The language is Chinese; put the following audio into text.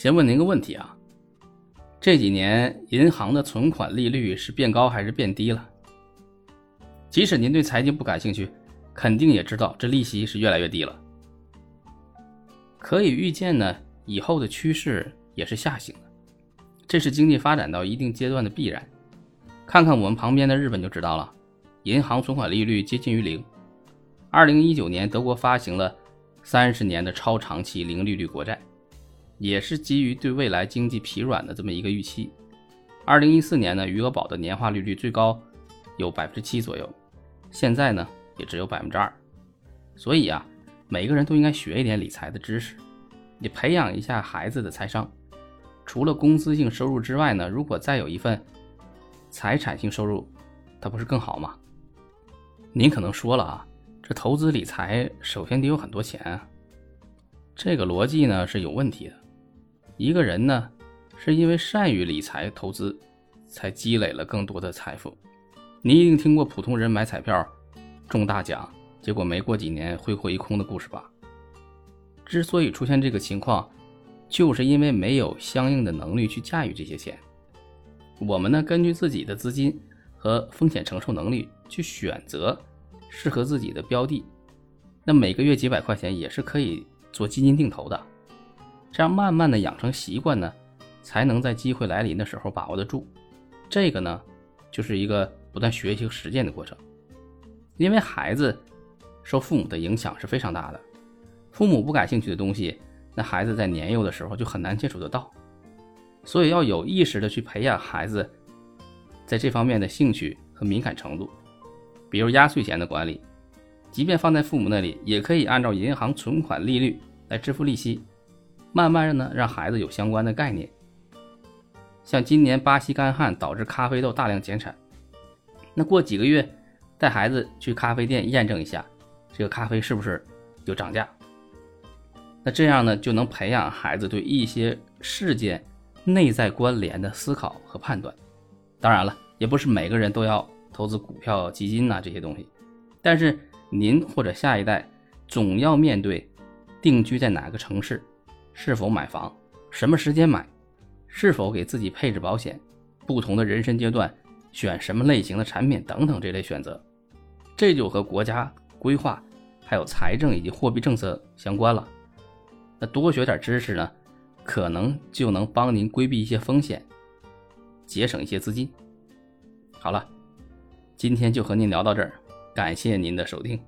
先问您个问题啊，这几年银行的存款利率是变高还是变低了？即使您对财经不感兴趣，肯定也知道这利息是越来越低了。可以预见呢，以后的趋势也是下行的，这是经济发展到一定阶段的必然。看看我们旁边的日本就知道了，银行存款利率接近于零。二零一九年，德国发行了三十年的超长期零利率国债，也是基于对未来经济疲软的这么一个预期。二零一四年呢，余额宝的年化利率最高有百分之七左右，现在呢也只有百分之二。所以啊。每个人都应该学一点理财的知识，你培养一下孩子的财商。除了工资性收入之外呢，如果再有一份财产性收入，它不是更好吗？您可能说了啊，这投资理财首先得有很多钱啊，这个逻辑呢是有问题的。一个人呢是因为善于理财投资，才积累了更多的财富。你一定听过普通人买彩票中大奖。结果没过几年挥霍一空的故事吧？之所以出现这个情况，就是因为没有相应的能力去驾驭这些钱。我们呢，根据自己的资金和风险承受能力去选择适合自己的标的。那每个月几百块钱也是可以做基金定投的。这样慢慢的养成习惯呢，才能在机会来临的时候把握得住。这个呢，就是一个不断学习和实践的过程。因为孩子。受父母的影响是非常大的，父母不感兴趣的东西，那孩子在年幼的时候就很难接触得到，所以要有意识的去培养孩子在这方面的兴趣和敏感程度。比如压岁钱的管理，即便放在父母那里，也可以按照银行存款利率来支付利息，慢慢的呢让孩子有相关的概念。像今年巴西干旱导致咖啡豆大量减产，那过几个月带孩子去咖啡店验证一下。这个咖啡是不是有涨价？那这样呢，就能培养孩子对一些事件内在关联的思考和判断。当然了，也不是每个人都要投资股票、基金呐这些东西。但是您或者下一代总要面对定居在哪个城市、是否买房、什么时间买、是否给自己配置保险、不同的人生阶段选什么类型的产品等等这类选择，这就和国家规划。还有财政以及货币政策相关了，那多学点知识呢，可能就能帮您规避一些风险，节省一些资金。好了，今天就和您聊到这儿，感谢您的收听。